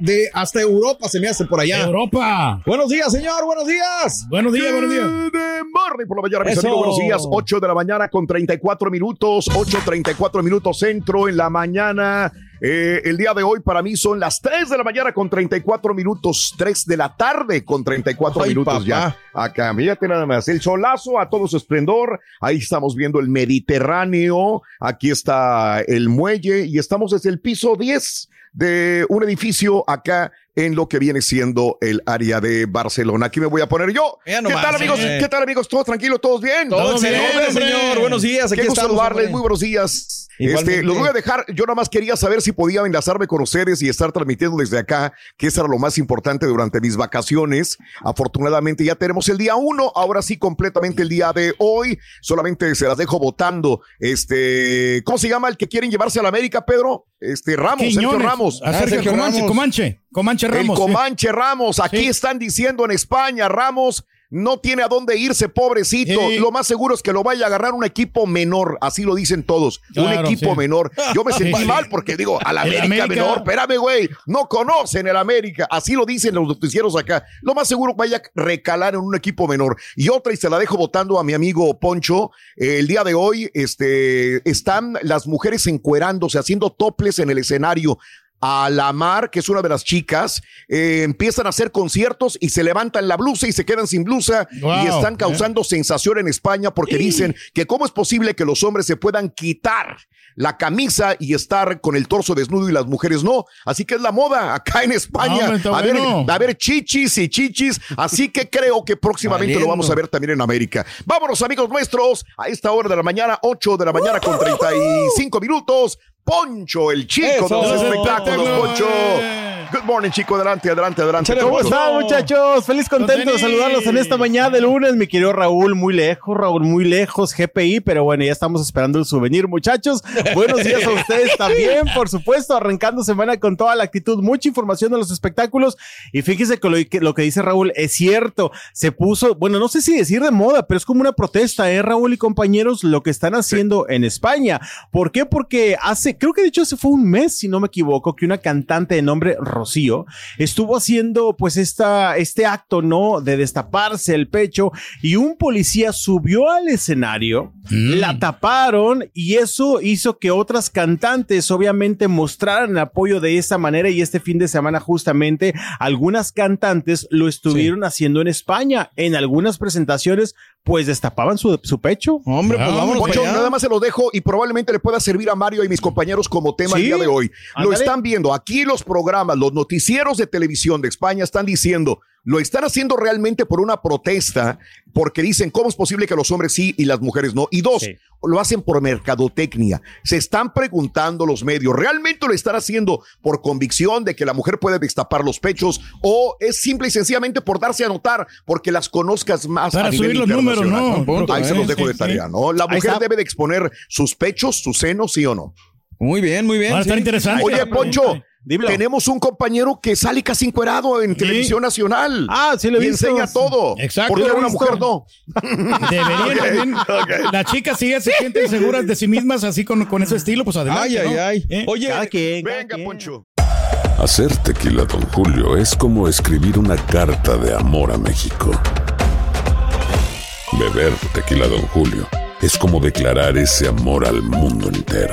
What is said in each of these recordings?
de hasta Europa, se me hace por allá. Europa. Buenos días, señor, buenos días. Buenos días, buenos días. De morning por la mañana, mis amigos, buenos días. 8 de la mañana con 34 minutos, 8.34 minutos centro en la mañana. Eh, el día de hoy para mí son las 3 de la mañana con 34 minutos, 3 de la tarde con 34 Ay, minutos papá. ya. Acá, mírate nada más, el solazo a todo su esplendor. Ahí estamos viendo el Mediterráneo, aquí está el muelle y estamos desde el piso 10 de un edificio acá en lo que viene siendo el área de Barcelona. Aquí me voy a poner yo. ¿Qué tal, amigos? eh. ¿Qué tal, amigos? ¿Todos tranquilos? ¿Todos bien? Todo bien, señor. Buenos días. Aquí Qué gusto estamos. saludarles, hombre. muy buenos días. Igualmente. Este, los voy a dejar, yo nada más quería saber si podía enlazarme con ustedes y estar transmitiendo desde acá, que eso era lo más importante durante mis vacaciones. Afortunadamente ya tenemos el día uno, ahora sí completamente el día de hoy. Solamente se las dejo votando. Este, ¿cómo se llama el que quieren llevarse a la América, Pedro? Este, Ramos, Sergio. Ramos. A Sergio Sergio Comanche, Ramos. Comanche, Comanche Ramos. Comanche Ramos, aquí Sí. están diciendo en España, Ramos no tiene a dónde irse, pobrecito. Sí. Lo más seguro es que lo vaya a agarrar un equipo menor, así lo dicen todos, un equipo sí. menor. Yo me sentí Sí. mal porque digo, a la El América, América. menor, espérame, güey, no conocen el América, así lo dicen los noticieros acá. Lo más seguro vaya a recalar en un equipo menor. Y otra, y se la dejo votando a mi amigo Poncho, eh, el día de hoy, este, están las mujeres encuerándose, haciendo toples en el escenario a la mar, que es una de las chicas, eh, empiezan a hacer conciertos y se levantan la blusa y se quedan sin blusa Wow, y están eh. causando sensación en España porque dicen que cómo es posible que los hombres se puedan quitar la camisa y estar con el torso desnudo y las mujeres no. Así que es la moda acá en España. Está a, ver, bueno. a ver chichis y chichis. Así que creo que próximamente lo vamos a ver también en América. Vámonos, amigos nuestros, a esta hora de la mañana, 8 de la mañana con 35 minutos. Poncho, el chico Eso. de los espectáculos. Poncho. Good morning, chico. Adelante, adelante, adelante. ¿Cómo? ¿Cómo están, muchachos? Feliz contento de saludarlos en esta mañana de lunes, mi querido Raúl, muy lejos, Raúl, muy lejos, GPI, pero bueno, ya estamos esperando el souvenir, muchachos. Buenos días a ustedes también, por supuesto, arrancando semana con toda la actitud, mucha información de los espectáculos. Y fíjese que lo que, lo que dice Raúl es cierto, se puso, bueno, no sé si decir de moda, pero es como una protesta, ¿eh, Raúl y compañeros? Lo que están haciendo en España. ¿Por qué? Porque hace, creo que de hecho hace fue un mes, si no me equivoco, que una cantante de nombre Rocío estuvo haciendo pues esta, este acto, ¿no? De destaparse el pecho y un policía subió al escenario, la taparon y eso hizo que otras cantantes obviamente mostraran apoyo de esa manera y este fin de semana justamente algunas cantantes lo estuvieron haciendo en España. En algunas presentaciones pues destapaban su, su pecho. Hombre, pues Ah, vámonos Poncho, nada más se los dejo y probablemente le pueda servir a Mario y mis compañeros como tema el día de hoy. Lo están viendo aquí los programas, los noticieros de televisión de España están diciendo, lo están haciendo realmente por una protesta, porque dicen, ¿cómo es posible que los hombres sí y las mujeres no? Y dos, Sí. Lo hacen por mercadotecnia. Se están preguntando los medios, ¿realmente lo están haciendo por convicción de que la mujer puede destapar los pechos o es simple y sencillamente por darse a notar, porque las conozcas más Para a nivel subir los números? ¿no? Punto, Ahí se eh, los dejo sí, de tarea, sí. ¿no? La mujer debe de exponer sus pechos, sus senos, ¿sí o no? Muy bien, muy bien. Va a estar sí. interesante. Oye, Poncho, Dímelo. tenemos un compañero que sale casi encuerado en televisión nacional. Ah, sí lo he y visto. enseña todo. Exacto. Porque una mujer no. Deberían también. Las chicas sí se sienten seguras de sí mismas así con, con ese estilo, pues adelante. Ay, ay, ¿no? ay. ¿Eh? Oye, Cada quien, cada Venga, quien. Poncho. Hacer tequila, Don Julio, es como escribir una carta de amor a México. Beber tequila, Don Julio, es como declarar ese amor al mundo entero.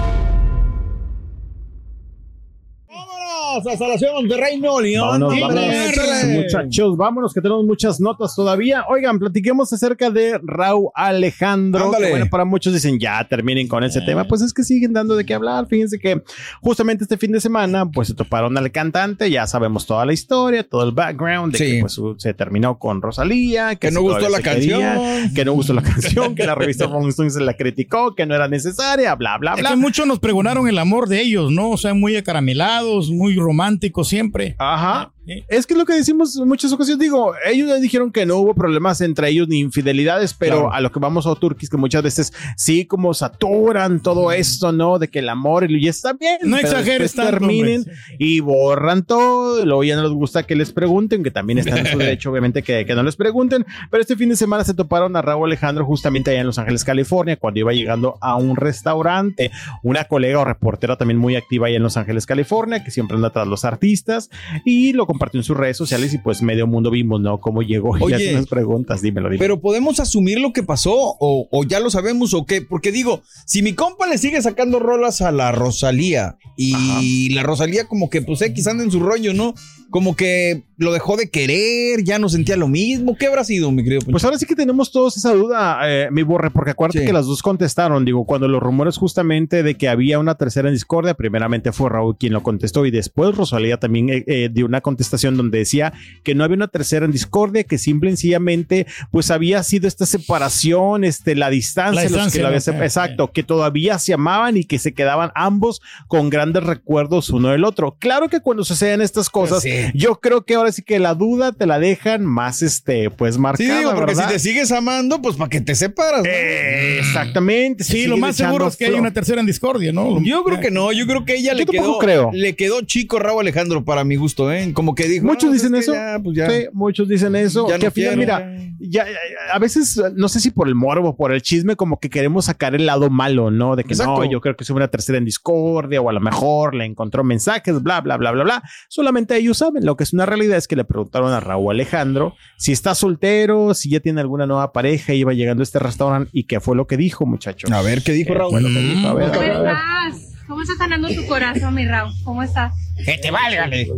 Vámonos hasta la ciudad de Monterrey, Nuevo León. Vámonos, vámonos, muchachos, vámonos que tenemos muchas notas todavía. Oigan, platiquemos acerca de Raúl Alejandro. Que bueno, para muchos dicen ya terminen con ese tema. Pues es que siguen dando de qué hablar. Fíjense que justamente este fin de semana, pues se toparon al cantante. Ya sabemos toda la historia, todo el background de Sí. que pues se terminó con Rosalía, que, Que no gustó la se quería, canción. que no gustó la canción, que la revista Rolling Stone se la criticó, que no era necesaria, bla, bla, Es bla. que muchos nos pregonaron el amor de ellos, ¿no? O sea, muy acaramelados, muy románticos siempre. Ajá. Es que es lo que decimos en muchas ocasiones. Digo, ellos ya dijeron que no hubo problemas entre ellos ni infidelidades, pero Claro. a lo que vamos a Turquís, que muchas veces sí, como saturan todo esto, ¿no? De que el amor y está bien. No exageres tanto, terminen hombre. y borran todo. Luego ya no les gusta que les pregunten, que también está en su derecho, obviamente, que, que no les pregunten. Pero este fin de semana se toparon a Raúl Alejandro justamente allá en Los Ángeles, California, cuando iba llegando a un restaurante. Una colega o reportera también muy activa allá en Los Ángeles, California, que siempre anda tras los artistas y lo compartió en sus redes sociales y pues medio mundo vimos, ¿no? Cómo llegó y Oye, hace unas preguntas, dímelo, dímelo. Pero podemos asumir lo que pasó o, o ya lo sabemos o qué. Porque digo, si mi compa le sigue sacando rolas a la Rosalía y la Rosalía como que pues X anda en su rollo, ¿no? Como que lo dejó de querer, ya no sentía lo mismo. ¿Qué habrá sido, mi querido? Pues ahora sí que tenemos todos esa duda, eh, mi borre, porque acuérdate Sí. que las dos contestaron. Digo, cuando los rumores justamente de que había una tercera en discordia, primeramente fue Raúl quien lo contestó y después Rosalía también eh, eh, dio una contestación donde decía que no había una tercera en discordia, que simple y sencillamente pues había sido esta separación, este, la distancia, La los que distancia, lo había ¿no? sep- Eh, exacto, que todavía se amaban y que se quedaban ambos con grandes recuerdos uno del otro. Claro que cuando suceden estas cosas, Sí. yo creo que ahora sí que la duda te la dejan más, este, pues marcada. Sí, digo, porque ¿verdad? si te sigues amando, pues para que te separas. ¿no? Eh, exactamente. Sí, lo más seguro es que hay una tercera en discordia, ¿no? Yo creo que no, yo creo que ella Yo le quedó, creo. le quedó chico Raúl Alejandro para mi gusto, ¿eh? Como que dijo. Muchos "No, dicen es eso. que ya, pues ya". Sí, muchos dicen eso. Ya que no al final, quiero, mira, ya, ya, a veces, no sé si por el morbo, por el chisme, como que queremos sacar el lado malo, ¿no? De que Exacto. no, yo creo que es una tercera en discordia o a lo mejor le encontró mensajes, bla, bla, bla, bla, bla. Solamente ellos saben. Lo que es una realidad es que le preguntaron a Raúl Alejandro si está soltero, si ya tiene alguna nueva pareja, iba llegando a este restaurante y qué fue lo que dijo, muchachos. A ver, ¿qué dijo ¿Qué Raúl? fue lo que dijo? A ver, a ¿Cómo ver, a ver. ¿Cómo estás sanando tu corazón, mi Raúl? ¿Cómo estás? Que te válgale.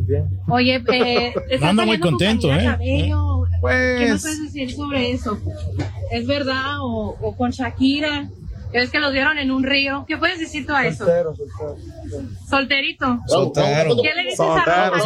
Oye, eh, Anda muy contento, ¿eh? Cabello. ¿Qué me Pues, puedes decir sobre eso? ¿Es verdad? ¿O, o con Shakira? Ves que los vieron en un río. ¿Qué puedes decir tú a eso? Solterito. Soltero. ¿Qué le dices a Soltero,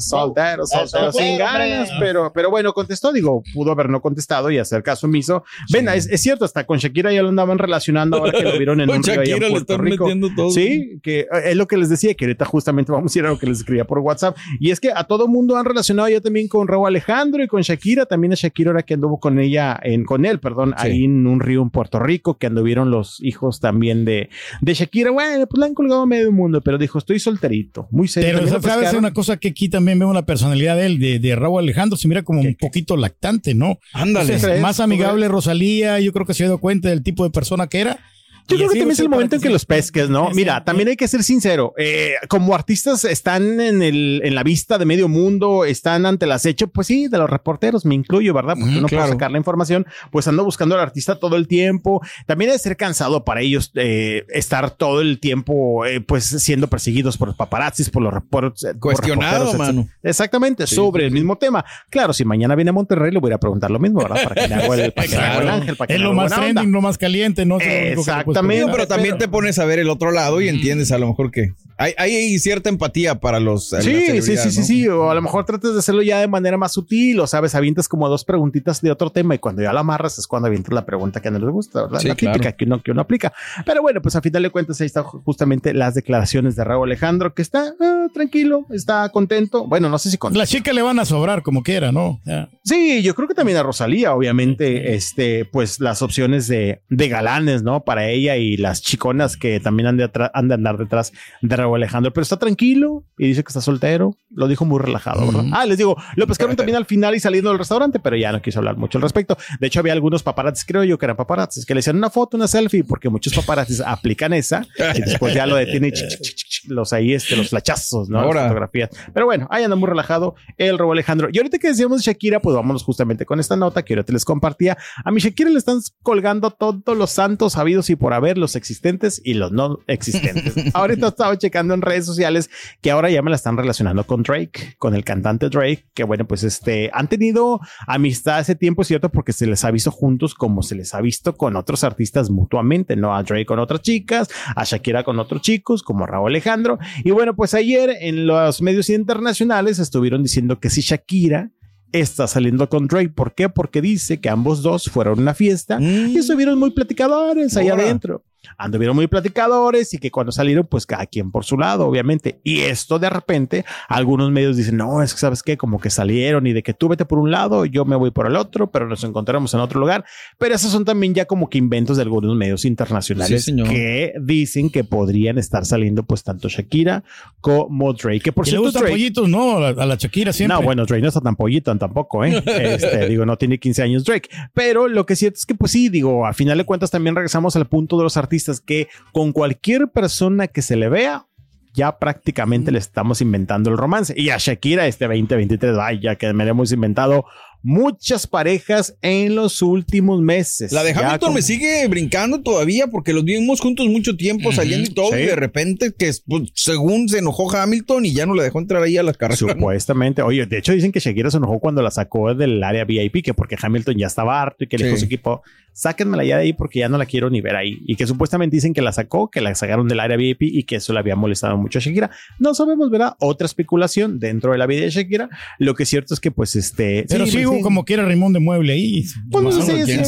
soltero, soltero, soltero, sin ganas, pero, pero bueno, contestó, digo, pudo haber no contestado y hacer caso omiso. Ven, es, es cierto, hasta con Shakira ya lo andaban relacionando ahora que lo vieron en un río allá en Shakira le Puerto están Rico. metiendo todo. Sí, que eh, es lo que les decía, que ahorita justamente vamos a ir a lo que les escribía por WhatsApp. Y es que a todo mundo han relacionado ya también con Raúl Alejandro y con Shakira, también a Shakira ahora que anduvo con ella, en, con él, perdón, Sí. ahí en un río en Puerto Rico, que anduvieron los hijos también de, de Shakira. Bueno, pues la han colgado a medio mundo, pero dijo, estoy solterito, muy serio. Pero También sabes pescaron. una cosa que aquí también vemos la personalidad de él, de, de Raúl Alejandro, se mira como un poquito lactante, ¿no? Ándale. Entonces, más amigable Rosalía, yo creo que se ha dado cuenta del tipo de persona que era. Yo creo que también es el momento en que sí. los pesques, ¿no? Sí, Mira, sí. también hay que ser sincero. eh, como artistas están en, el, en la vista de medio mundo, están ante el acecho, pues sí, de los reporteros, me incluyo, ¿verdad? Porque Ujú, no claro. puedo sacar la información, pues ando buscando al artista todo el tiempo. También debe ser cansado para ellos eh, estar todo el tiempo, eh, pues siendo perseguidos por los paparazzis, por los reporteros. por Cuestionado, mano. Exactamente, sobre el mismo tema. Claro, si mañana viene a Monterrey, le voy a preguntar lo mismo, ¿verdad? Para que me haga el, para que me haga el Claro. ángel, para que Es lo más onda. trending, lo más caliente, ¿no? Es Digo, preguntar. pero también te pones a ver el otro lado y entiendes a lo mejor que Hay, hay cierta empatía para los. Sí, sí, sí, celebridades, sí, ¿no? sí. O a lo mejor tratas de hacerlo ya de manera más sutil, o sabes, avientas como dos preguntitas de otro tema y cuando ya la amarras es cuando avientas la pregunta que no les gusta, ¿verdad? Sí, la típica claro. que uno, que uno aplica. Pero bueno, pues a final de cuentas ahí están justamente las declaraciones de Raúl Alejandro, que está ah, tranquilo, está contento. Bueno, no sé si contento. Las chicas le van a sobrar como quiera, ¿no? Ya. Sí, yo creo que también a Rosalía, obviamente, este, pues las opciones de, de galanes, ¿no? Para ella y las chiconas que también han de, han de andar detrás de Raúl Alejandro, pero está tranquilo y dice que está soltero, lo dijo muy relajado, ¿verdad? Ah, les digo, lo pescaron también al final y saliendo del restaurante, pero ya no quiso hablar mucho al respecto. De hecho, había algunos paparazzis, creo yo que eran paparazzis, que le hacían una foto, una selfie, porque muchos paparazzis aplican esa y después ya lo ch- los ahí, este, los flachazos, ¿no? Las Ahora. fotografías. Pero bueno, ahí anda muy relajado el Raúl Alejandro. Y ahorita que decíamos de Shakira, pues vámonos justamente con esta nota que ahorita les compartía. A mi Shakira le están colgando todos los santos habidos y por haber, los existentes y los no existentes. ahorita estaba checando en redes sociales que ahora ya me la están relacionando con Drake, con el cantante Drake, que bueno, pues este, han tenido amistad hace tiempo, ¿cierto? Porque se les ha visto juntos como se les ha visto con otros artistas mutuamente, ¿no? A Drake con otras chicas, a Shakira con otros chicos, como Raúl Alejandro. Y bueno, pues ayer en los medios internacionales estuvieron diciendo que si Shakira está saliendo con Drake. ¿Por qué? Porque dice que ambos dos fueron a una fiesta y estuvieron muy platicadores allá Ahora. adentro. Anduvieron muy platicadores y que cuando salieron, pues cada quien por su lado, obviamente. Y esto de repente, algunos medios dicen, no, es que sabes qué, como que salieron y de que tú vete por un lado, yo me voy por el otro, pero nos encontramos en otro lugar. Pero esos son también ya como que inventos de algunos medios internacionales Sí, que dicen que podrían estar saliendo pues tanto Shakira como Drake. Que por cierto, Drake, pollitos, ¿no? A la, a la Shakira siempre. no, bueno, Drake no está tan pollito tampoco, ¿eh? Este, digo, no tiene 15 años Drake. Pero lo que es cierto es que, pues sí, digo, a final de cuentas también regresamos al punto de los artistas que con cualquier persona que se le vea, ya prácticamente le estamos inventando el romance. Y a Shakira este 2023, vaya que me le hemos inventado muchas parejas en los últimos meses. La de Hamilton me sigue brincando todavía porque los vimos juntos mucho tiempo saliendo y todo. sí. Y de repente, que pues, según se enojó Hamilton y ya no le dejó entrar ahí a las carreras. Supuestamente. Oye, de hecho dicen que Shakira se enojó cuando la sacó del área VIP, que porque Hamilton ya estaba harto y que le dijo a Sí. su equipo, sáquenmela ya de ahí porque ya no la quiero ni ver ahí. Y que supuestamente dicen que la sacó, que la sacaron del área VIP y que eso le había molestado mucho a Shakira. No sabemos, ¿verdad? Otra especulación dentro de la vida de Shakira. Lo que es cierto es que pues este... Pero sí, como quiera Rimón de Mueble ahí. Pues no sé si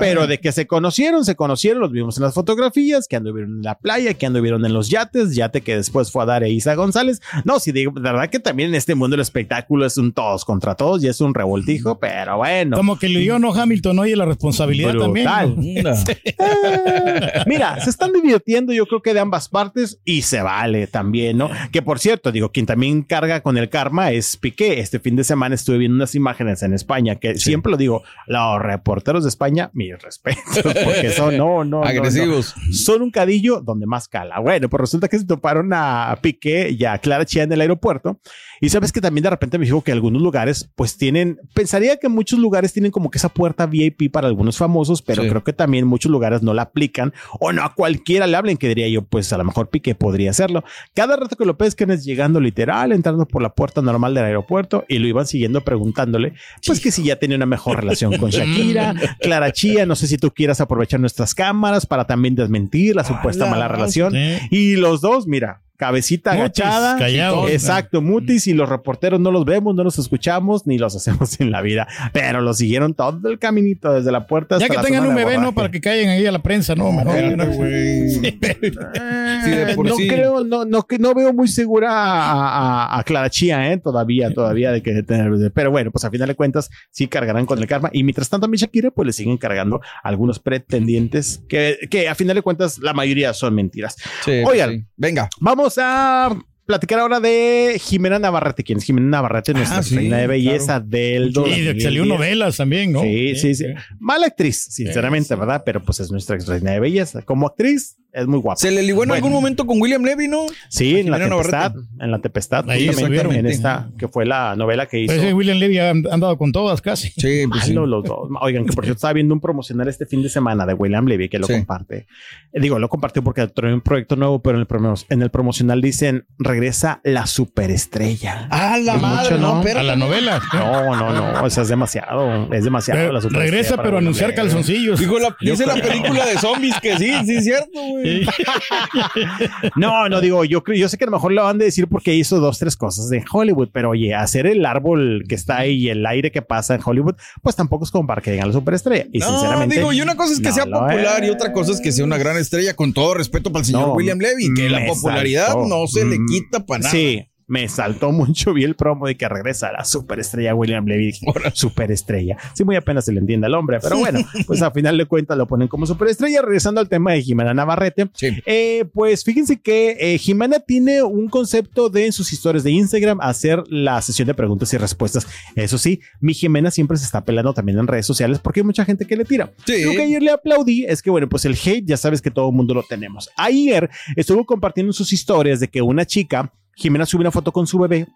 pero de que se conocieron, se conocieron, los vimos en las fotografías, que anduvieron en la playa, que anduvieron en los yates, yate que después fue a dar a Isa González. No, sí, digo, la verdad que también en este mundo del espectáculo es un todos contra todos y es un revoltijo, pero bueno. Como que le dio no Hamilton, oye, la responsabilidad Brutal. también. ¿no? Mira, se están divirtiendo, yo creo que de ambas partes y se vale también, ¿no? Que por cierto, digo, quien también carga con el karma es Piqué. Este fin de semana estuve viendo unas imágenes en España que siempre lo digo, los reporteros de España, mis respetos, porque son, no, no, no, Agresivos. no. Son un cadillo donde más cala. Bueno, pues resulta que se toparon a Piqué y a Clara Chía en el aeropuerto. Y sabes que también de repente me dijo que algunos lugares, pues tienen, pensaría que muchos lugares tienen como que esa puerta VIP para algunos famosos, pero Sí. creo que también muchos lugares no la aplican o no a cualquiera le hablen, que diría yo, pues a lo mejor Piqué podría hacerlo. Cada rato que lo pescan es llegando literal, entrando por la puerta normal del aeropuerto y lo iban siguiendo preguntándole, pues que si ya tenía una mejor relación con Shakira, Clara Chía, no sé si tú quieras aprovechar nuestras cámaras para también desmentir la supuesta la mala relación. Sí. Y los dos, mira, cabecita Mutis, agachada. callados. Exacto, mutis y los reporteros no los vemos, no los escuchamos ni los hacemos en la vida, pero los siguieron todo el caminito desde la puerta hasta Ya que la tengan zona un bebé, ¿no? Para que caigan ahí a la prensa, ¿no? ¿no? Sí, por no sí. creo, no, no, que no veo muy segura a, a, a Clara Chía, ¿eh? Todavía, todavía de que tener, pero bueno, pues a final de cuentas sí cargarán con el karma y mientras tanto a mi Shakira pues le siguen cargando algunos pretendientes que, que a final de cuentas la mayoría son mentiras. Sí, pues Oigan, sí. Venga. Vamos a platicar ahora de Jimena Navarrete. ¿Quién es Jimena Navarrete? Nuestra Ah, sí, reina de belleza del Y de salió 2010. novelas también, ¿no? Sí, sí, sí. Mala actriz, sinceramente, ¿verdad? Pero pues es nuestra reina de belleza. Como actriz, es muy guapa. Se le ligó en Bueno. algún momento con William Levy, ¿no? Sí, en la tempestad. En la tempestad, Ahí justamente, en esta, que fue la novela que hizo. Pues ese William Levy ha andado con todas casi. Sí, pues sí. Malo los dos. Oigan, que por cierto estaba viendo un promocional este fin de semana de William Levy que lo Sí. comparte. Eh, Digo, lo compartió porque trae un proyecto nuevo, pero en el, promo- en el promocional dicen regresa la superestrella. Ah, la Es madre, mucho, no, ¿no? espérate. A la novela. No, no, no. O sea, es demasiado. Es demasiado la superestrella regresa, pero anunciar calzoncillos. Dijo la, dice la película de zombies que sí, sí es cierto, güey. no, no digo, yo creo, yo sé que a lo mejor lo van a decir porque hizo dos, tres cosas de Hollywood, pero oye, hacer el árbol que está ahí y el aire que pasa en Hollywood, pues tampoco es como para que digan la superestrella. Y no, sinceramente. digo, y una cosa es que no sea popular y otra cosa es que sea una gran estrella, con todo respeto para el señor No, William Levy, que la me popularidad saltó. no se le Mm, quita para nada. Sí, me saltó mucho. Vi el promo de que regresa la superestrella William Levy. Superestrella. Sí, muy apenas se le entiende al hombre, pero bueno, pues a final de cuentas lo ponen como superestrella. Regresando al tema de Jimena Navarrete, eh, pues fíjense que eh, Jimena tiene un concepto de en sus historias de Instagram hacer la sesión de preguntas y respuestas. Eso sí, mi Jimena siempre se está pelando también en redes sociales porque hay mucha gente que le tira. Lo que ayer le aplaudí es que, bueno, pues el hate ya sabes que todo el mundo lo tenemos. Ayer estuvo compartiendo en sus historias de que una chica, Jimena sube una foto con su bebé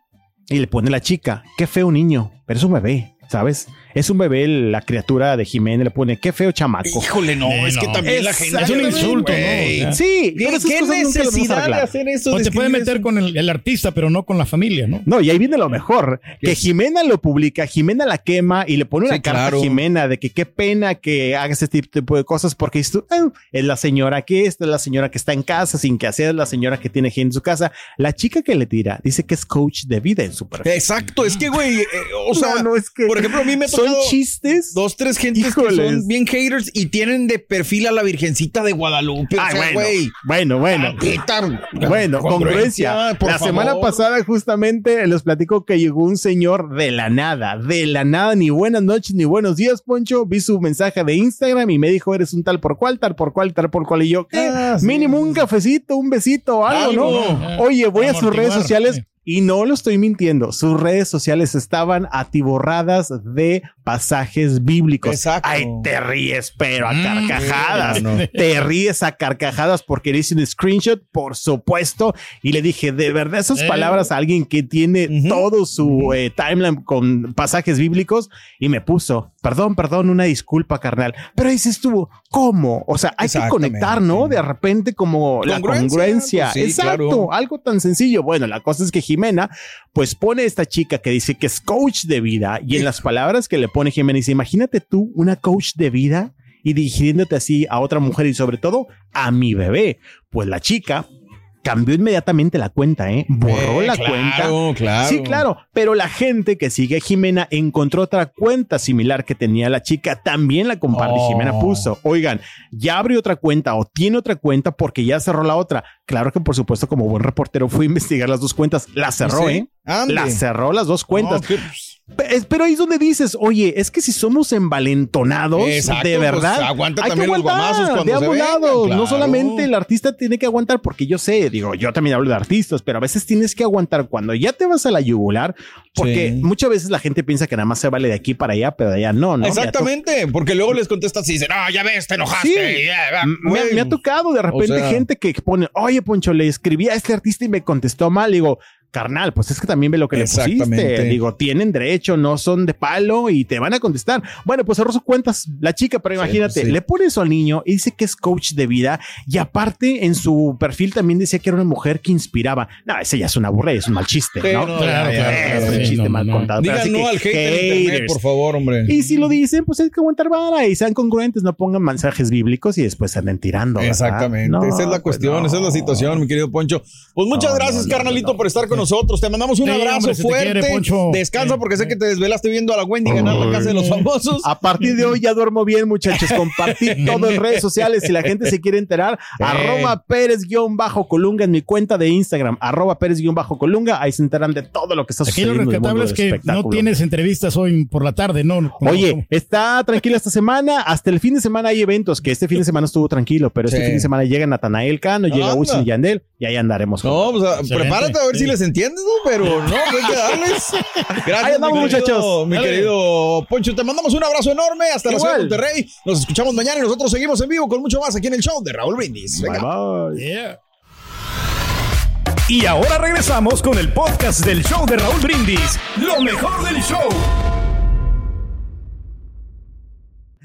y le pone la chica, qué feo niño, pero es un bebé. ¿Sabes? Es un bebé, la criatura de Jimena le pone, qué feo chamaco. Híjole, no, es que también la gente- Es un insulto. Sí, ¿Qué, pero qué necesidad de hacer eso? O te puede meter eso? con el, el artista, pero no con la familia, ¿no? No, y ahí viene lo mejor, que Jimena lo publica, Jimena la quema y le pone una Sí, carta claro. a Jimena de que qué pena que haga ese tipo de cosas porque tú, "Ah, es la señora que esta, es la señora que está en casa sin que hacer, es la señora que tiene gente en su casa. La chica que le tira dice que es coach de vida en su perfil. Exacto, es que, güey, eh, o sea, No, no, es que por ejemplo, a mí me son chistes. dos, tres gentes que son bien haters y tienen de perfil a la Virgencita de Guadalupe. o Ay, sea, bueno, bueno, bueno. Tantita Bueno, congruencia. la favor. semana pasada justamente les platico que llegó un señor de la nada, de la nada, ni buenas noches ni buenos días, Poncho. Vi su mensaje de Instagram y me dijo, eres un tal por cual, tal por cual, tal por cual. Y yo, ¿qué? Ah, sí. Mínimo un cafecito, un besito, algo, Algo. ¿no? Oye, voy a sus redes sociales. Y no lo estoy mintiendo, sus redes sociales estaban atiborradas de pasajes bíblicos. Exacto. Ay, te ríes, pero a Mm, carcajadas. no, no. Te ríes a carcajadas porque le hice un screenshot, por supuesto. Y le dije, de verdad, esas Eh. palabras a alguien que tiene Ujú. todo su eh, timeline con pasajes bíblicos y me puso, perdón, perdón, una disculpa, carnal. Pero ahí se estuvo, ¿cómo? O sea, hay que conectar, ¿no? De repente, como la Congruencia, congruencia. pues sí, Exacto, claro. algo tan sencillo. Bueno, la cosa es que Jimena, pues pone esta chica que dice que es coach de vida y en las palabras que le pone Jimena dice, imagínate tú una coach de vida y dirigiéndote así a otra mujer y sobre todo a mi bebé. Pues la chica cambió inmediatamente la cuenta, ¿eh? Borró Eh, la claro, cuenta. claro. Sí, claro, pero la gente que sigue a Jimena encontró otra cuenta similar que tenía la chica, también la comparte. Oh. Jimena puso, oigan, ya abrió otra cuenta o tiene otra cuenta porque ya cerró la otra. Claro que por supuesto como buen reportero fui a investigar las dos cuentas, la cerró, Sí. ¿eh? Ande. La cerró las dos cuentas. Pues, Pe- es- Pero ahí es donde dices, oye, es que si somos envalentonados, Exacto, de pues, verdad, aguanta hay también que los aguantar guamazos cuando de ambos lados. claro. No solamente el artista tiene que aguantar, porque yo sé, digo, yo también hablo de artistas, pero a veces tienes que aguantar cuando ya te vas a la yugular, porque Sí. muchas veces la gente piensa que nada más se vale de aquí para allá, pero de allá no, ¿no? Exactamente, porque luego les contestas y dicen, ah, ya ves, te enojaste. Sí. M- me, güey". me ha tocado de repente O sea- gente que pone, oye, Poncho, le escribí a este artista y me contestó mal. Digo, carnal, pues es que también ve lo que le pusiste. Digo, tienen derecho, no son de palo y te van a contestar. Bueno, pues sus cuentas la chica, pero imagínate, pues sí. le pone eso al niño y dice que es coach de vida y aparte en su perfil también decía que era una mujer que inspiraba. No, ese ya es una burla, y es un mal chiste, ¿no? no, Claro, claro, es claro, un chiste no, mal no. contado. Digan no que al hate internet, por favor, hombre. Y si lo dicen, pues hay que aguantar vara y sean congruentes, no pongan mensajes bíblicos y después anden tirando. ¿verdad? Exactamente, esa es la pues cuestión, esa es la situación, mi querido Poncho. Pues muchas gracias, carnalito, por estar con nosotros. Te mandamos un Sí, abrazo hombre, fuerte. quiere. Descansa Sí. porque sé que te desvelaste viendo a la Wendy ganar la casa de los famosos. A partir de hoy ya duermo bien, muchachos. Compartí todo en redes sociales. Si la gente se quiere enterar, arroba Pérez-Colunga en mi cuenta de Instagram, arroba Pérez-Colunga. Ahí se enteran de todo lo que está Aquí lo sucediendo. en el mundo rescatable es del que no tienes entrevistas hoy por la tarde, ¿no? Oye, está tranquila esta semana. Hasta el fin de semana hay eventos, que este fin de semana estuvo tranquilo, pero este Sí. fin de semana llega Natanael Cano, llega. Wisin y Yandel, y ahí andaremos. No, pues, a- Excelente. prepárate a ver Sí. si les entiendes, ¿no? Pero no, pues hay que darles. Gracias, Ahí andamos, mi querido- muchachos. Mi Dale. querido Poncho, te mandamos un abrazo enorme hasta la ciudad de Igual. Monterrey. Nos escuchamos mañana y nosotros seguimos en vivo con mucho más aquí en el show de Raúl Brindis. Bye, bye. Yeah. Y ahora regresamos con el podcast del show de Raúl Brindis. Lo mejor del show.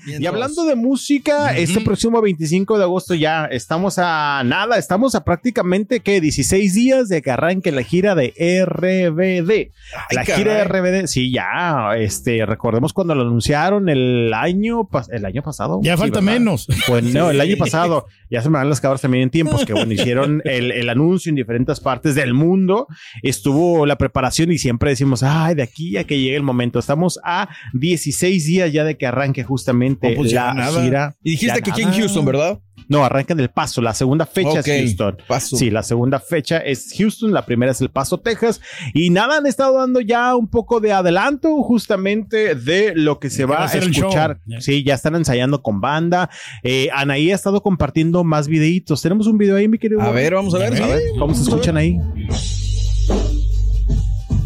Y hablando de música, este próximo 25 de agosto ya estamos a nada, estamos a prácticamente que 16 días de que arranque la gira de RBD. la gira de RBD, sí, ya, este, recordemos cuando lo anunciaron el año, el año pasado. Ya Sí, falta ¿verdad? menos. Pues no, el año pasado, ya se me van las cabras también en tiempos, que bueno, hicieron el, el anuncio en diferentes partes del mundo, estuvo la preparación y siempre decimos, ay, de aquí a que llegue el momento, estamos a 16 días ya de que arranque justamente No, pues ya la nada. gira. Y dijiste que aquí en. Houston, ¿verdad? No, arranca en El Paso. La segunda fecha es Houston. Paso. Sí, la segunda fecha es Houston. La primera es El Paso, Texas. Y nada, han estado dando ya un poco de adelanto justamente de lo que se ¿De qué va a escuchar. Sí, ya están ensayando con banda. Eh, Anaí ha estado compartiendo más videitos. Tenemos un video ahí, mi querido. A ver, vamos a ver, A ver, ¿Cómo se escuchan ahí?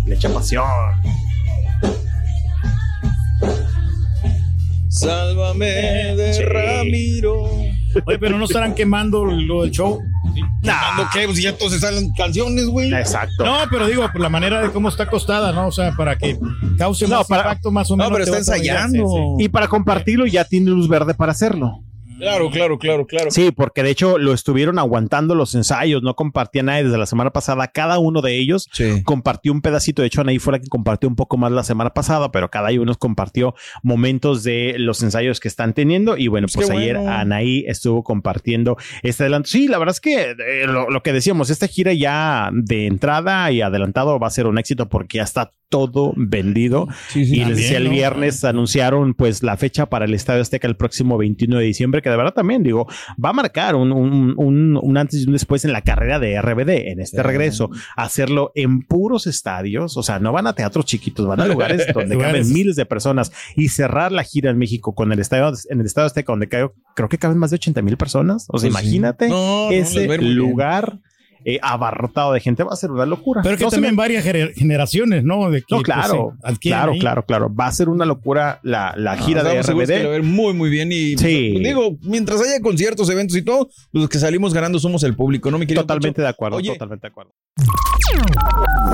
Le echa pasión. Sálvame de Ramiro. Oye, pero no estarán quemando lo del show. ¿Quemando qué? Pues ya todos se salen canciones, güey. Exacto. No, pero digo, por la manera de cómo está acostada, ¿no? O sea, para que cause No, más para- impacto más o No, menos. pero te está ensayando. Sí, sí. Y para compartirlo ya tiene luz verde para hacerlo. Claro, claro, claro, claro. Sí, porque de hecho lo estuvieron aguantando los ensayos, no compartía nadie desde la semana pasada. Cada uno de ellos Sí. compartió un pedacito. De hecho, Anaí fue la que compartió un poco más la semana pasada, pero cada uno compartió momentos de los ensayos que están teniendo. Y bueno, pues qué ayer bueno. Anaí estuvo compartiendo este adelanto. Sí, la verdad es que eh, lo, lo que decíamos, esta gira ya de entrada y adelantado va a ser un éxito porque ya está todo vendido. Sí, sí. y les También, decía, el ¿no? viernes anunciaron pues la fecha para el Estadio Azteca el próximo 21 de diciembre, que de verdad también digo, va a marcar un, un, un- un antes y un después en la carrera de RBD, en este regreso, hacerlo en puros estadios, o sea, no van a teatros chiquitos, van a lugares donde caben miles de personas y cerrar la gira en México con el estadio, en el Estadio Azteca, donde creo, creo que caben más de 80 mil personas. O sea, Pues imagínate no, ese bien. Eh, abarrotado de gente, va a ser una locura. Pero que No también me- varias gener- generaciones, ¿no? De que, no, pues, claro, claro, ahí. claro, claro. Va a ser una locura la, la gira de seguros que le va a RBD. ver muy, muy bien. Y Sí. pues, digo, mientras haya conciertos, eventos y todo, los que salimos ganando somos el público, ¿no, mi querido? Totalmente de acuerdo, Oye, totalmente de acuerdo.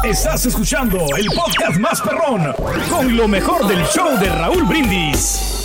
Estás escuchando el podcast más perrón con lo mejor del show de Raúl Brindis.